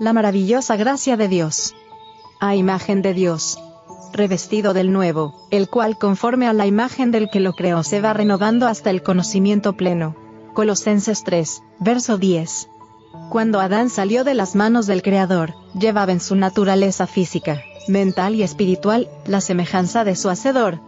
La maravillosa gracia de Dios. A imagen de Dios. Revestido del nuevo, el cual conforme a la imagen del que lo creó se va renovando hasta el conocimiento pleno. Colosenses 3, verso 10. Cuando Adán salió de las manos del Creador, llevaba en su naturaleza física, mental y espiritual, la semejanza de su Hacedor.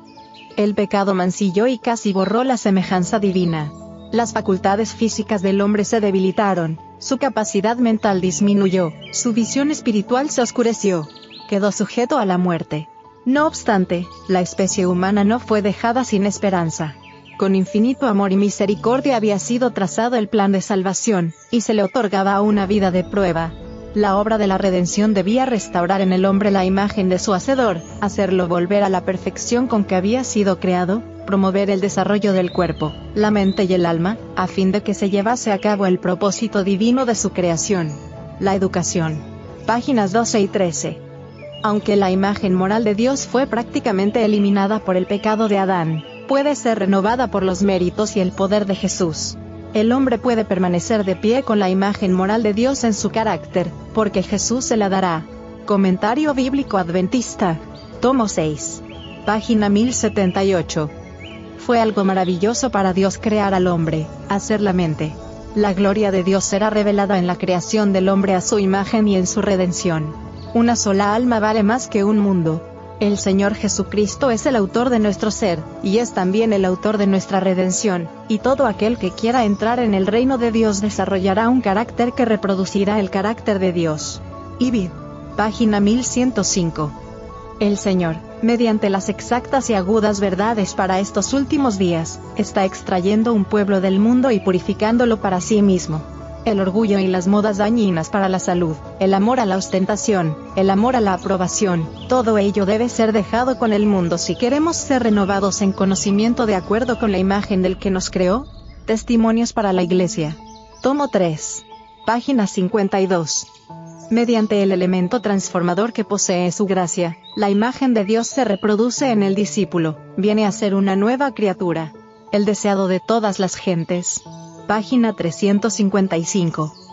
El pecado mancilló y casi borró la semejanza divina. Las facultades físicas del hombre se debilitaron, su capacidad mental disminuyó, su visión espiritual se oscureció, quedó sujeto a la muerte. No obstante, la especie humana no fue dejada sin esperanza. Con infinito amor y misericordia había sido trazado el plan de salvación, y se le otorgaba una vida de prueba. La obra de la redención debía restaurar en el hombre la imagen de su Hacedor, hacerlo volver a la perfección con que había sido creado, promover el desarrollo del cuerpo, la mente y el alma, a fin de que se llevase a cabo el propósito divino de su creación. La educación. Páginas 12 y 13. Aunque la imagen moral de Dios fue prácticamente eliminada por el pecado de Adán, puede ser renovada por los méritos y el poder de Jesús. El hombre puede permanecer de pie con la imagen moral de Dios en su carácter, porque Jesús se la dará. Comentario Bíblico Adventista. Tomo 6. Página 1078. Fue algo maravilloso para Dios crear al hombre, hacer la mente. La gloria de Dios será revelada en la creación del hombre a su imagen y en su redención. Una sola alma vale más que un mundo. El Señor Jesucristo es el autor de nuestro ser, y es también el autor de nuestra redención, y todo aquel que quiera entrar en el reino de Dios desarrollará un carácter que reproducirá el carácter de Dios. Ibid. Página 1105. El Señor, mediante las exactas y agudas verdades para estos últimos días, está extrayendo un pueblo del mundo y purificándolo para sí mismo el orgullo y las modas dañinas para la salud, el amor a la ostentación, el amor a la aprobación, todo ello debe ser dejado con el mundo si queremos ser renovados en conocimiento de acuerdo con la imagen del que nos creó. Testimonios para la Iglesia. Tomo 3. Página 52. Mediante el elemento transformador que posee su gracia, la imagen de Dios se reproduce en el discípulo, viene a ser una nueva criatura, el deseado de todas las gentes página 355.